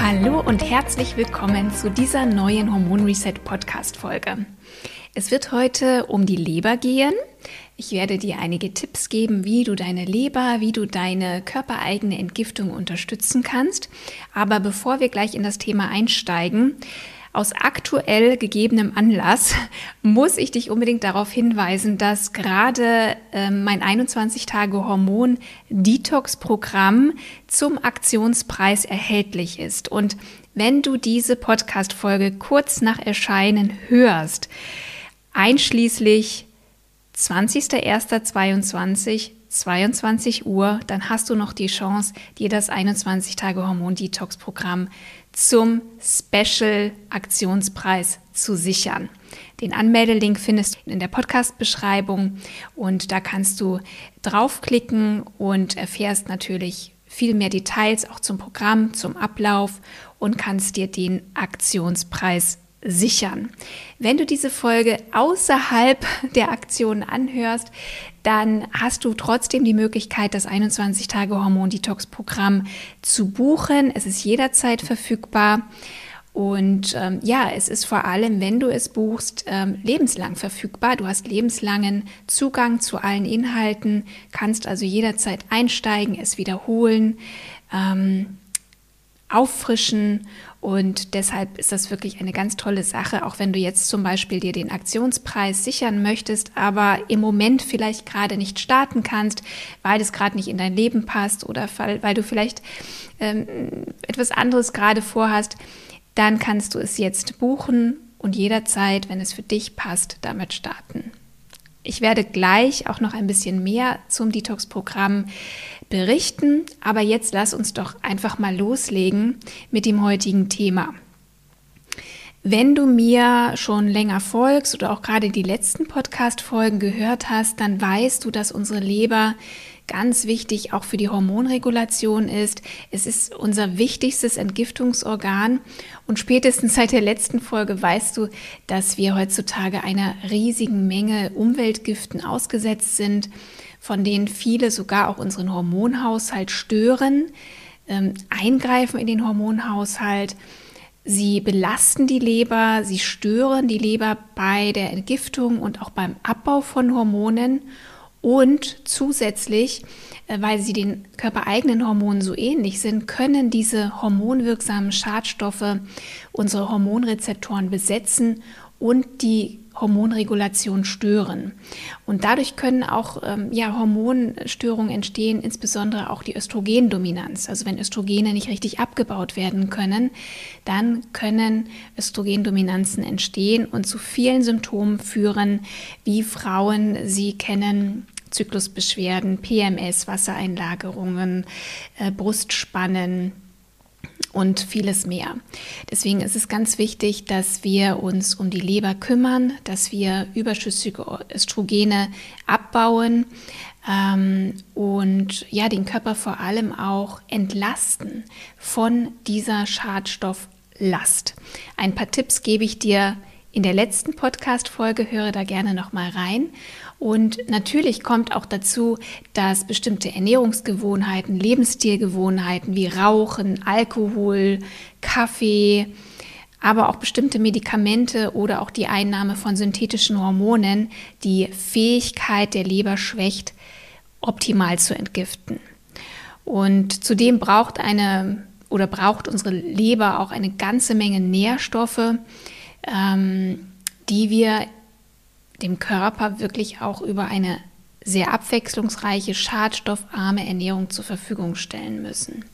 Hallo und herzlich willkommen zu dieser neuen Hormon Reset Podcast Folge. Es wird heute um die Leber gehen. Ich werde dir einige Tipps geben, wie du deine Leber, wie du deine körpereigene Entgiftung unterstützen kannst. Aber bevor wir gleich in das Thema einsteigen, aus aktuell gegebenem Anlass muss ich dich unbedingt darauf hinweisen, dass gerade äh, mein 21-Tage-Hormon-Detox-Programm zum Aktionspreis erhältlich ist. Und wenn du diese Podcast-Folge kurz nach Erscheinen hörst, einschließlich 20.01.22, 22 Uhr, dann hast du noch die Chance, dir das 21-Tage-Hormon-Detox-Programm zum Special-Aktionspreis zu sichern. Den Anmeldelink findest du in der Podcast-Beschreibung und da kannst du draufklicken und erfährst natürlich viel mehr Details auch zum Programm, zum Ablauf und kannst dir den Aktionspreis sichern. Wenn du diese Folge außerhalb der Aktion anhörst, dann hast du trotzdem die Möglichkeit, das 21-Tage-Hormon-Detox-Programm zu buchen. Es ist jederzeit verfügbar. Und ähm, ja, es ist vor allem, wenn du es buchst, ähm, lebenslang verfügbar. Du hast lebenslangen Zugang zu allen Inhalten, kannst also jederzeit einsteigen, es wiederholen, ähm, auffrischen und deshalb ist das wirklich eine ganz tolle Sache, auch wenn du jetzt zum Beispiel dir den Aktionspreis sichern möchtest, aber im Moment vielleicht gerade nicht starten kannst, weil es gerade nicht in dein Leben passt oder weil, du vielleicht ähm, etwas anderes gerade vorhast, dann kannst du es jetzt buchen und jederzeit, wenn es für dich passt, damit starten. Ich werde gleich auch noch ein bisschen mehr zum Detox-Programm berichten. Aber jetzt lass uns doch einfach mal loslegen mit dem heutigen Thema. Wenn du mir schon länger folgst oder auch gerade die letzten Podcast-Folgen gehört hast, dann weißt du, dass unsere Leber ganz wichtig auch für die Hormonregulation ist. Es ist unser wichtigstes Entgiftungsorgan und spätestens seit der letzten Folge weißt du, dass wir heutzutage einer riesigen Menge Umweltgiften ausgesetzt sind von denen viele sogar auch unseren Hormonhaushalt stören, ähm, eingreifen in den Hormonhaushalt. Sie belasten die Leber, sie stören die Leber bei der Entgiftung und auch beim Abbau von Hormonen. Und zusätzlich, äh, weil sie den körpereigenen Hormonen so ähnlich sind, können diese hormonwirksamen Schadstoffe unsere Hormonrezeptoren besetzen und die Hormonregulation stören. Und dadurch können auch ähm, ja, Hormonstörungen entstehen, insbesondere auch die Östrogendominanz. Also wenn Östrogene nicht richtig abgebaut werden können, dann können Östrogendominanzen entstehen und zu vielen Symptomen führen, wie Frauen sie kennen, Zyklusbeschwerden, PMS, Wassereinlagerungen, äh, Brustspannen, und vieles mehr. Deswegen ist es ganz wichtig, dass wir uns um die Leber kümmern, dass wir überschüssige Östrogene abbauen ähm, und ja, den Körper vor allem auch entlasten von dieser Schadstofflast. Ein paar Tipps gebe ich dir in der letzten Podcast-Folge, höre da gerne nochmal rein. Und natürlich kommt auch dazu, dass bestimmte Ernährungsgewohnheiten, Lebensstilgewohnheiten wie Rauchen, Alkohol, Kaffee, aber auch bestimmte Medikamente oder auch die Einnahme von synthetischen Hormonen die Fähigkeit der Leber schwächt, optimal zu entgiften. Und zudem braucht eine oder braucht unsere Leber auch eine ganze Menge Nährstoffe, ähm, die wir dem Körper wirklich auch über eine sehr abwechslungsreiche, schadstoffarme Ernährung zur Verfügung stellen müssen.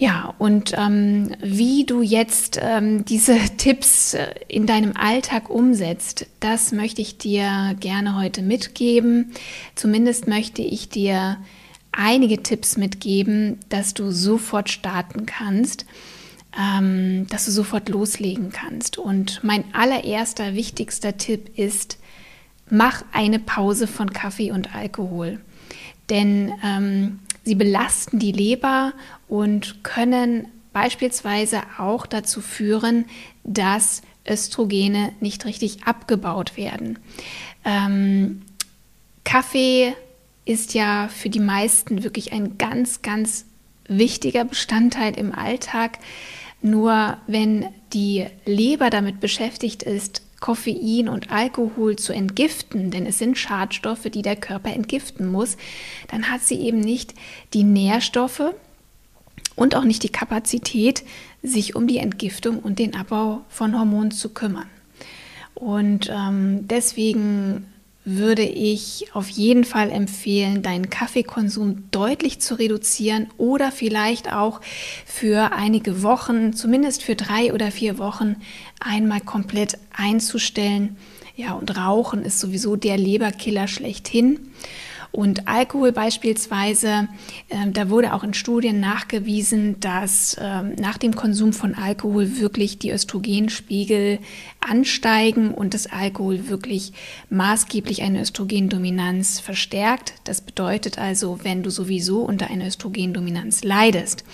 Ja, und ähm, wie du jetzt ähm, diese Tipps äh, in deinem Alltag umsetzt, das möchte ich dir gerne heute mitgeben. Zumindest möchte ich dir einige Tipps mitgeben, dass du sofort starten kannst, ähm, dass du sofort loslegen kannst. Und mein allererster, wichtigster Tipp ist, mach eine Pause von Kaffee und Alkohol. Denn ähm, sie belasten die Leber und können beispielsweise auch dazu führen, dass Östrogene nicht richtig abgebaut werden. Ähm, Kaffee ist ja für die meisten wirklich ein ganz, ganz wichtiger Bestandteil im Alltag. Nur wenn die Leber damit beschäftigt ist, Koffein und Alkohol zu entgiften, denn es sind Schadstoffe, die der Körper entgiften muss, dann hat sie eben nicht die Nährstoffe und auch nicht die Kapazität, sich um die Entgiftung und den Abbau von Hormonen zu kümmern. Und ähm, deswegen würde ich auf jeden Fall empfehlen, deinen Kaffeekonsum deutlich zu reduzieren oder vielleicht auch für einige Wochen, zumindest für drei oder vier Wochen, einmal komplett einzustellen. Ja, und Rauchen ist sowieso der Leberkiller schlechthin. Und Alkohol beispielsweise, äh, da wurde auch in Studien nachgewiesen, dass äh, nach dem Konsum von Alkohol wirklich die Östrogenspiegel ansteigen und das Alkohol wirklich maßgeblich eine Östrogendominanz verstärkt. Das bedeutet also, wenn du sowieso unter einer Östrogendominanz leidest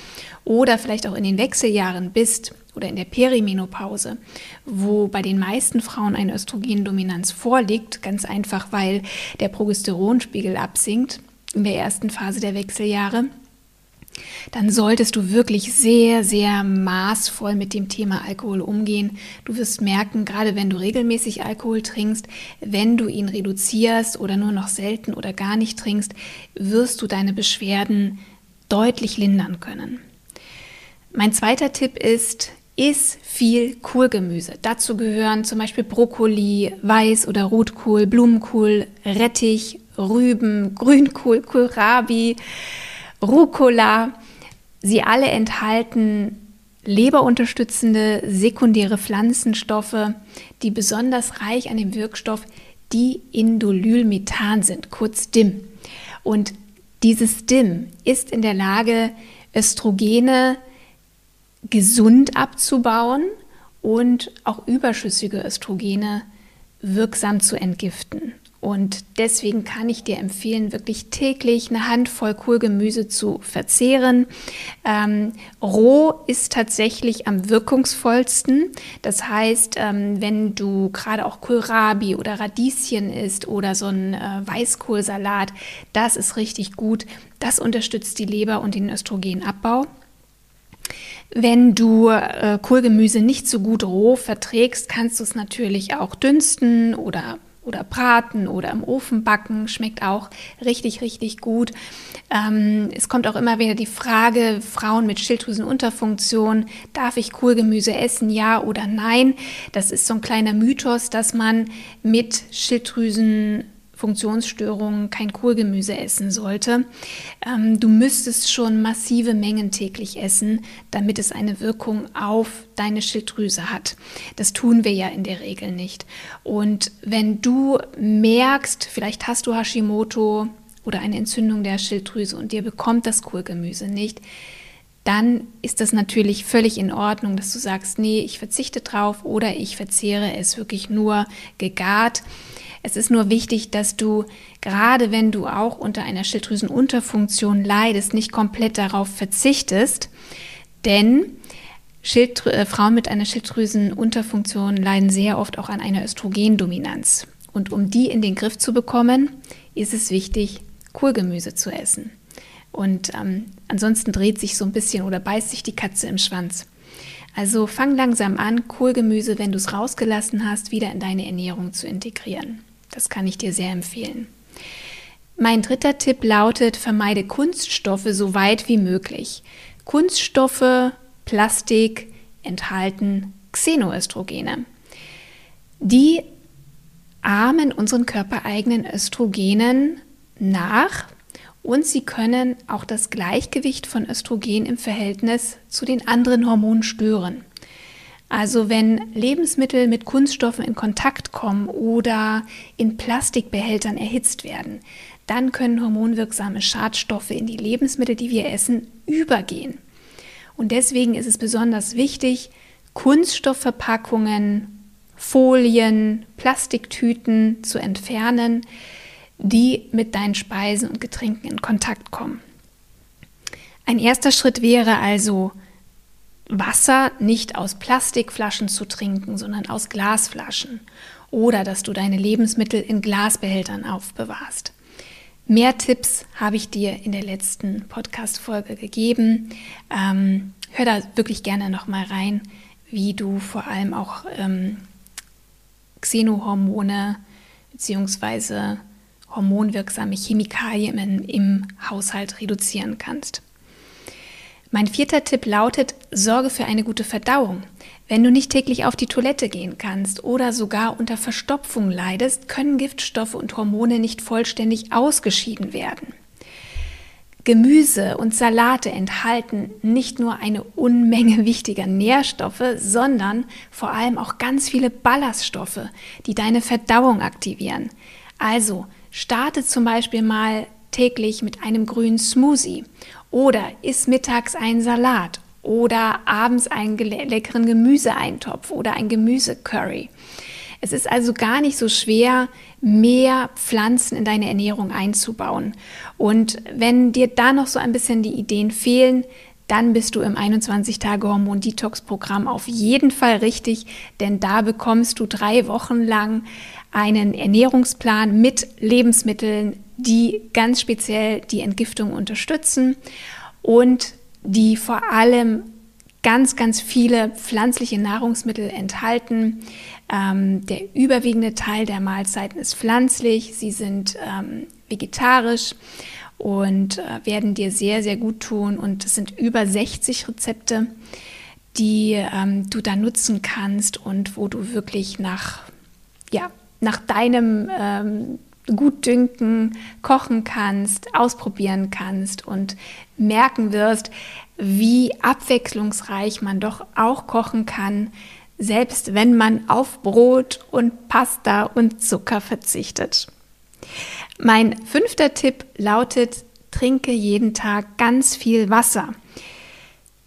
oder vielleicht auch in den Wechseljahren bist, oder in der Perimenopause, wo bei den meisten Frauen eine Östrogendominanz vorliegt, ganz einfach, weil der Progesteronspiegel absinkt in der ersten Phase der Wechseljahre, dann solltest du wirklich sehr, sehr maßvoll mit dem Thema Alkohol umgehen. Du wirst merken, gerade wenn du regelmäßig Alkohol trinkst, wenn du ihn reduzierst oder nur noch selten oder gar nicht trinkst, wirst du deine Beschwerden deutlich lindern können. Mein zweiter Tipp ist, Iss viel Kohlgemüse. Dazu gehören zum Beispiel Brokkoli, Weiß- oder Rotkohl, Blumenkohl, Rettich, Rüben, Grünkohl, Kohlrabi, Rucola. Sie alle enthalten leberunterstützende sekundäre Pflanzenstoffe, die besonders reich an dem Wirkstoff Diindolylmethan sind, kurz DIM. Und dieses DIM ist in der Lage, Östrogene gesund abzubauen und auch überschüssige Östrogene wirksam zu entgiften. Und deswegen kann ich dir empfehlen, wirklich täglich eine Handvoll Kohlgemüse zu verzehren. Ähm, roh ist tatsächlich am wirkungsvollsten. Das heißt, ähm, wenn du gerade auch Kohlrabi oder Radieschen isst oder so ein äh, Weißkohlsalat, das ist richtig gut. Das unterstützt die Leber und den Östrogenabbau. Wenn du äh, Kohlgemüse nicht so gut roh verträgst, kannst du es natürlich auch dünsten oder oder braten oder im Ofen backen, schmeckt auch richtig, richtig gut. Ähm, es kommt auch immer wieder die Frage, Frauen mit Schilddrüsenunterfunktion, darf ich Kohlgemüse essen, ja oder nein? Das ist so ein kleiner Mythos, dass man mit Schilddrüsen Funktionsstörungen kein Kohlgemüse essen sollte. Ähm, du müsstest schon massive Mengen täglich essen, damit es eine Wirkung auf deine Schilddrüse hat. Das tun wir ja in der Regel nicht. Und wenn du merkst, vielleicht hast du Hashimoto oder eine Entzündung der Schilddrüse und dir bekommt das Kohlgemüse nicht, dann ist das natürlich völlig in Ordnung, dass du sagst, nee, ich verzichte drauf oder ich verzehre es wirklich nur gegart. Es ist nur wichtig, dass du, gerade wenn du auch unter einer Schilddrüsenunterfunktion leidest, nicht komplett darauf verzichtest, denn Schilddrü äh, Frauen mit einer Schilddrüsenunterfunktion leiden sehr oft auch an einer Östrogendominanz. Und um die in den Griff zu bekommen, ist es wichtig, Kohlgemüse zu essen. Und ähm, ansonsten dreht sich so ein bisschen oder beißt sich die Katze im Schwanz. Also fang langsam an, Kohlgemüse, wenn du es rausgelassen hast, wieder in deine Ernährung zu integrieren. Das kann ich dir sehr empfehlen. Mein dritter Tipp lautet, vermeide Kunststoffe so weit wie möglich. Kunststoffe, Plastik enthalten Xenoöstrogene. Die ahmen unseren körpereigenen Östrogenen nach und sie können auch das Gleichgewicht von Östrogen im Verhältnis zu den anderen Hormonen stören. Also wenn Lebensmittel mit Kunststoffen in Kontakt kommen oder in Plastikbehältern erhitzt werden, dann können hormonwirksame Schadstoffe in die Lebensmittel, die wir essen, übergehen. Und deswegen ist es besonders wichtig, Kunststoffverpackungen, Folien, Plastiktüten zu entfernen, die mit deinen Speisen und Getränken in Kontakt kommen. Ein erster Schritt wäre also, Wasser nicht aus Plastikflaschen zu trinken, sondern aus Glasflaschen oder dass du deine Lebensmittel in Glasbehältern aufbewahrst. Mehr Tipps habe ich dir in der letzten Podcast-Folge gegeben. Ähm, hör da wirklich gerne nochmal rein, wie du vor allem auch ähm, Xenohormone bzw. hormonwirksame Chemikalien im, im Haushalt reduzieren kannst. Mein vierter Tipp lautet, sorge für eine gute Verdauung. Wenn du nicht täglich auf die Toilette gehen kannst oder sogar unter Verstopfung leidest, können Giftstoffe und Hormone nicht vollständig ausgeschieden werden. Gemüse und Salate enthalten nicht nur eine Unmenge wichtiger Nährstoffe, sondern vor allem auch ganz viele Ballaststoffe, die deine Verdauung aktivieren. Also starte zum Beispiel mal täglich mit einem grünen Smoothie oder iss mittags einen Salat oder abends einen leckeren Gemüseeintopf oder ein Gemüsecurry. Es ist also gar nicht so schwer, mehr Pflanzen in deine Ernährung einzubauen. Und wenn dir da noch so ein bisschen die Ideen fehlen, dann bist du im 21-Tage-Hormon-Detox-Programm auf jeden Fall richtig, denn da bekommst du drei Wochen lang einen Ernährungsplan mit Lebensmitteln, die ganz speziell die Entgiftung unterstützen und die vor allem ganz, ganz viele pflanzliche Nahrungsmittel enthalten. Ähm, der überwiegende Teil der Mahlzeiten ist pflanzlich, sie sind ähm, vegetarisch und äh, werden dir sehr, sehr gut tun. Und es sind über 60 Rezepte, die ähm, du da nutzen kannst und wo du wirklich nach, ja, nach deinem ähm, Gutdünken kochen kannst, ausprobieren kannst und merken wirst, wie abwechslungsreich man doch auch kochen kann, selbst wenn man auf Brot und Pasta und Zucker verzichtet. Mein fünfter Tipp lautet, trinke jeden Tag ganz viel Wasser.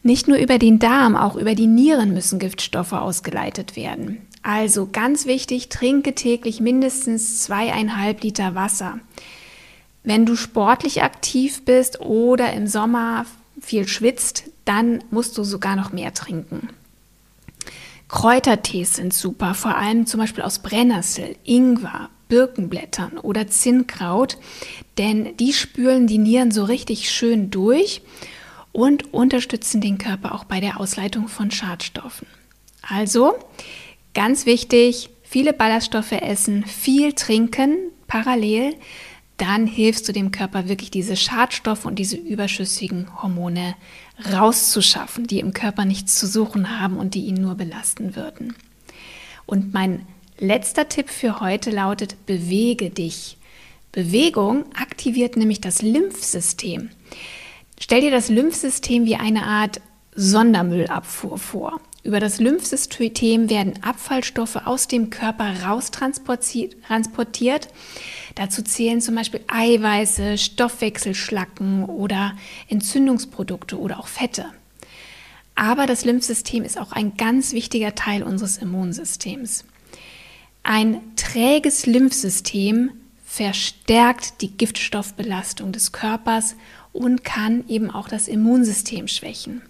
Nicht nur über den Darm, auch über die Nieren müssen Giftstoffe ausgeleitet werden. Also ganz wichtig, trinke täglich mindestens zweieinhalb Liter Wasser. Wenn du sportlich aktiv bist oder im Sommer viel schwitzt, dann musst du sogar noch mehr trinken. Kräutertees sind super, vor allem zum Beispiel aus Brennnessel, Ingwer, Birkenblättern oder Zinnkraut, denn die spülen die Nieren so richtig schön durch und unterstützen den Körper auch bei der Ausleitung von Schadstoffen. Also ganz wichtig, viele Ballaststoffe essen, viel trinken parallel, dann hilfst du dem Körper wirklich diese Schadstoffe und diese überschüssigen Hormone rauszuschaffen, die im Körper nichts zu suchen haben und die ihn nur belasten würden. Und mein letzter Tipp für heute lautet, bewege dich. Bewegung aktiviert nämlich das Lymphsystem. Stell dir das Lymphsystem wie eine Art Sondermüllabfuhr vor. Über das Lymphsystem werden Abfallstoffe aus dem Körper raustransportiert. Dazu zählen zum Beispiel Eiweiße, Stoffwechselschlacken oder Entzündungsprodukte oder auch Fette. Aber das Lymphsystem ist auch ein ganz wichtiger Teil unseres Immunsystems. Ein träges Lymphsystem verstärkt die Giftstoffbelastung des Körpers und kann eben auch das Immunsystem schwächen.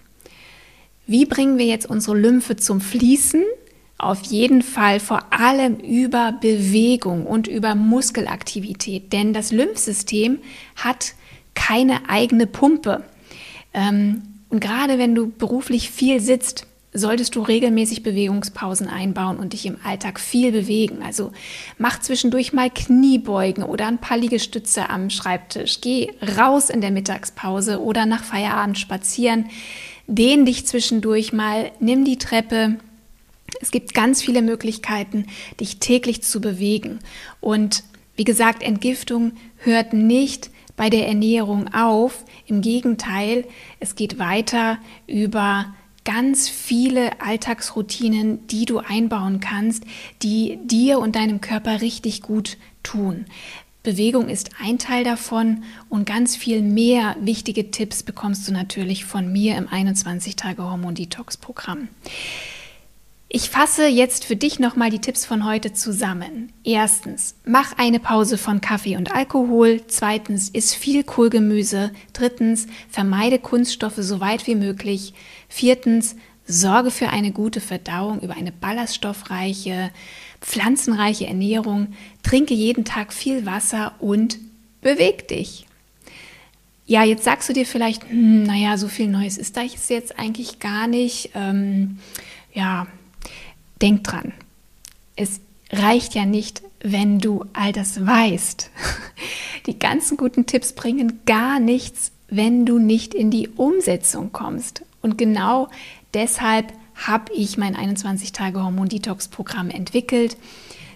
Wie bringen wir jetzt unsere Lymphe zum Fließen? Auf jeden Fall vor allem über Bewegung und über Muskelaktivität, denn das Lymphsystem hat keine eigene Pumpe. Ähm, und gerade wenn du beruflich viel sitzt, solltest du regelmäßig Bewegungspausen einbauen und dich im Alltag viel bewegen. Also mach zwischendurch mal Kniebeugen oder ein paar Liegestütze am Schreibtisch. Geh raus in der Mittagspause oder nach Feierabend spazieren. Dehn dich zwischendurch mal, nimm die Treppe. Es gibt ganz viele Möglichkeiten, dich täglich zu bewegen. Und wie gesagt, Entgiftung hört nicht bei der Ernährung auf. Im Gegenteil, es geht weiter über ganz viele Alltagsroutinen, die du einbauen kannst, die dir und deinem Körper richtig gut tun. Bewegung ist ein Teil davon und ganz viel mehr wichtige Tipps bekommst du natürlich von mir im 21-Tage-Hormon-Detox-Programm. Ich fasse jetzt für dich nochmal die Tipps von heute zusammen. Erstens, mach eine Pause von Kaffee und Alkohol. Zweitens, iss viel Kohlgemüse. Drittens, vermeide Kunststoffe so weit wie möglich. Viertens, sorge für eine gute Verdauung über eine ballaststoffreiche, pflanzenreiche Ernährung. Trinke jeden Tag viel Wasser und beweg dich. Ja, jetzt sagst du dir vielleicht, hm, naja, so viel Neues ist da jetzt eigentlich gar nicht. Ähm, ja, Denk dran, es reicht ja nicht, wenn du all das weißt. Die ganzen guten Tipps bringen gar nichts, wenn du nicht in die Umsetzung kommst. Und genau deshalb habe ich mein 21-Tage-Hormon-Detox-Programm entwickelt.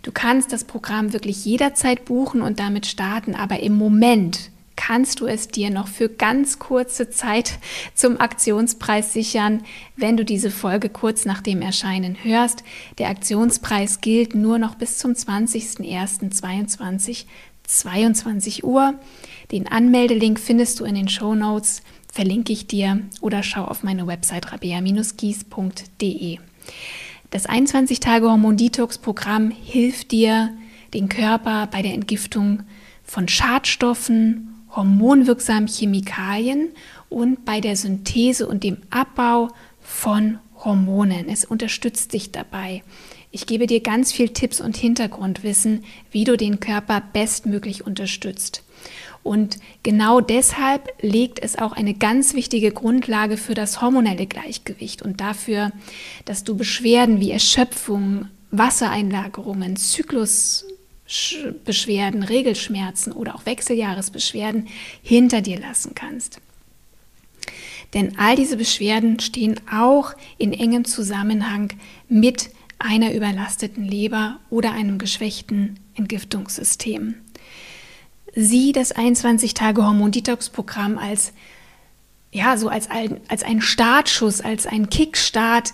Du kannst das Programm wirklich jederzeit buchen und damit starten, aber im Moment kannst du es dir noch für ganz kurze Zeit zum Aktionspreis sichern, wenn du diese Folge kurz nach dem Erscheinen hörst. Der Aktionspreis gilt nur noch bis zum 20.01.22 22 Uhr. Den Anmeldelink findest du in den Show Notes, verlinke ich dir oder schau auf meine Website rabea-gies.de. Das 21-Tage-Hormon-Detox-Programm hilft dir, den Körper bei der Entgiftung von Schadstoffen hormonwirksamen Chemikalien und bei der Synthese und dem Abbau von Hormonen. Es unterstützt dich dabei. Ich gebe dir ganz viel Tipps und Hintergrundwissen, wie du den Körper bestmöglich unterstützt. Und genau deshalb legt es auch eine ganz wichtige Grundlage für das hormonelle Gleichgewicht und dafür, dass du Beschwerden wie Erschöpfung, Wassereinlagerungen, Zyklus Beschwerden, Regelschmerzen oder auch Wechseljahresbeschwerden hinter dir lassen kannst. Denn all diese Beschwerden stehen auch in engem Zusammenhang mit einer überlasteten Leber oder einem geschwächten Entgiftungssystem. Sieh das 21-Tage-Hormon-Detox-Programm als ja, so als ein, als ein Startschuss, als ein Kickstart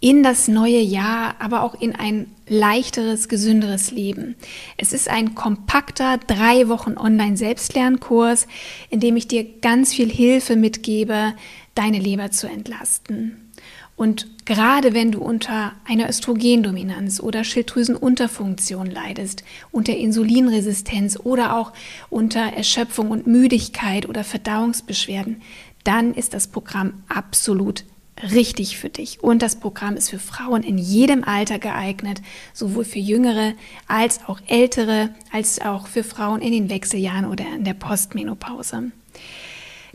in das neue Jahr, aber auch in ein leichteres, gesünderes Leben. Es ist ein kompakter drei Wochen Online-Selbstlernkurs, in dem ich dir ganz viel Hilfe mitgebe, deine Leber zu entlasten. Und gerade wenn du unter einer Östrogendominanz oder Schilddrüsenunterfunktion leidest, unter Insulinresistenz oder auch unter Erschöpfung und Müdigkeit oder Verdauungsbeschwerden, dann ist das Programm absolut richtig für dich. Und das Programm ist für Frauen in jedem Alter geeignet, sowohl für jüngere als auch ältere, als auch für Frauen in den Wechseljahren oder in der Postmenopause.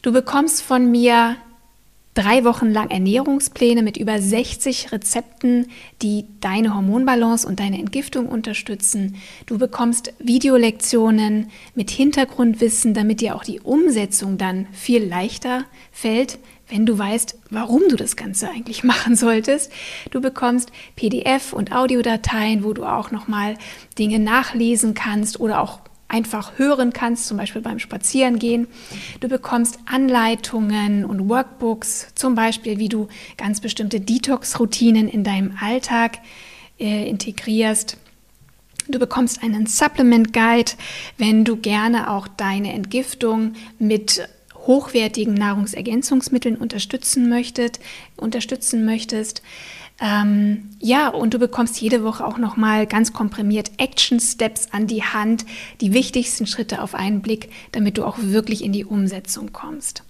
Du bekommst von mir drei Wochen lang Ernährungspläne mit über 60 Rezepten, die deine Hormonbalance und deine Entgiftung unterstützen. Du bekommst Videolektionen mit Hintergrundwissen, damit dir auch die Umsetzung dann viel leichter fällt wenn du weißt, warum du das Ganze eigentlich machen solltest. Du bekommst PDF und Audiodateien, wo du auch nochmal Dinge nachlesen kannst oder auch einfach hören kannst, zum Beispiel beim Spazierengehen. Du bekommst Anleitungen und Workbooks, zum Beispiel, wie du ganz bestimmte Detox-Routinen in deinem Alltag äh, integrierst. Du bekommst einen Supplement Guide, wenn du gerne auch deine Entgiftung mit hochwertigen Nahrungsergänzungsmitteln unterstützen möchtet, unterstützen möchtest. Ähm, ja, und du bekommst jede Woche auch nochmal ganz komprimiert Action Steps an die Hand, die wichtigsten Schritte auf einen Blick, damit du auch wirklich in die Umsetzung kommst.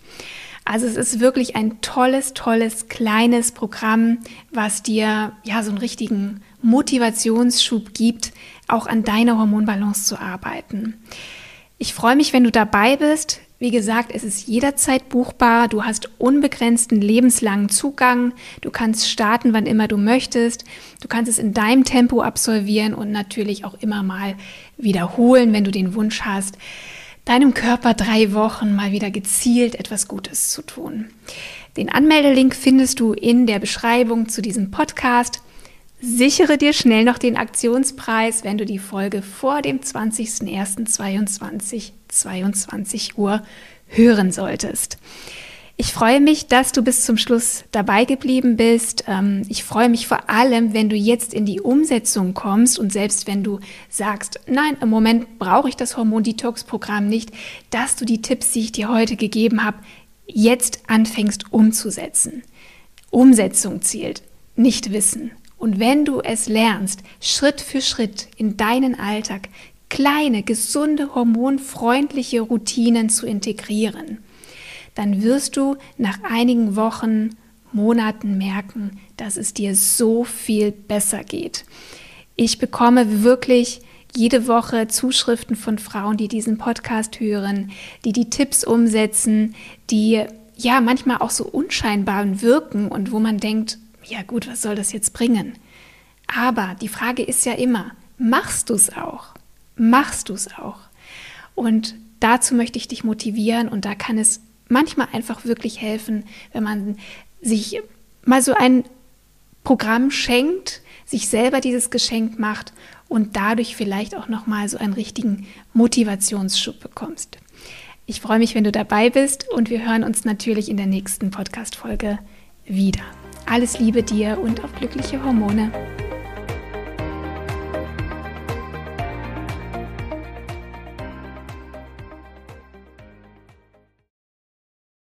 Also es ist wirklich ein tolles, tolles, kleines Programm, was dir ja so einen richtigen Motivationsschub gibt, auch an deiner Hormonbalance zu arbeiten. Ich freue mich, wenn du dabei bist. Wie gesagt, es ist jederzeit buchbar. Du hast unbegrenzten lebenslangen Zugang. Du kannst starten, wann immer du möchtest. Du kannst es in deinem Tempo absolvieren und natürlich auch immer mal wiederholen, wenn du den Wunsch hast, deinem Körper drei Wochen mal wieder gezielt etwas Gutes zu tun. Den Anmeldelink findest du in der Beschreibung zu diesem Podcast. Sichere dir schnell noch den Aktionspreis, wenn du die Folge vor dem 20.01.22 22 Uhr hören solltest. Ich freue mich, dass du bis zum Schluss dabei geblieben bist. Ähm, ich freue mich vor allem, wenn du jetzt in die Umsetzung kommst und selbst wenn du sagst, nein, im Moment brauche ich das Hormon-Detox-Programm nicht, dass du die Tipps, die ich dir heute gegeben habe, jetzt anfängst umzusetzen. Umsetzung zählt, nicht Wissen. Und wenn du es lernst, Schritt für Schritt in deinen Alltag kleine, gesunde, hormonfreundliche Routinen zu integrieren, dann wirst du nach einigen Wochen, Monaten merken, dass es dir so viel besser geht. Ich bekomme wirklich jede Woche Zuschriften von Frauen, die diesen Podcast hören, die die Tipps umsetzen, die ja manchmal auch so unscheinbar wirken und wo man denkt, ja gut, was soll das jetzt bringen? Aber die Frage ist ja immer, machst du es auch? Machst du es auch? Und dazu möchte ich dich motivieren und da kann es manchmal einfach wirklich helfen, wenn man sich mal so ein Programm schenkt, sich selber dieses Geschenk macht und dadurch vielleicht auch noch mal so einen richtigen Motivationsschub bekommst. Ich freue mich, wenn du dabei bist und wir hören uns natürlich in der nächsten Podcast Folge wieder. Alles Liebe dir und auf glückliche Hormone.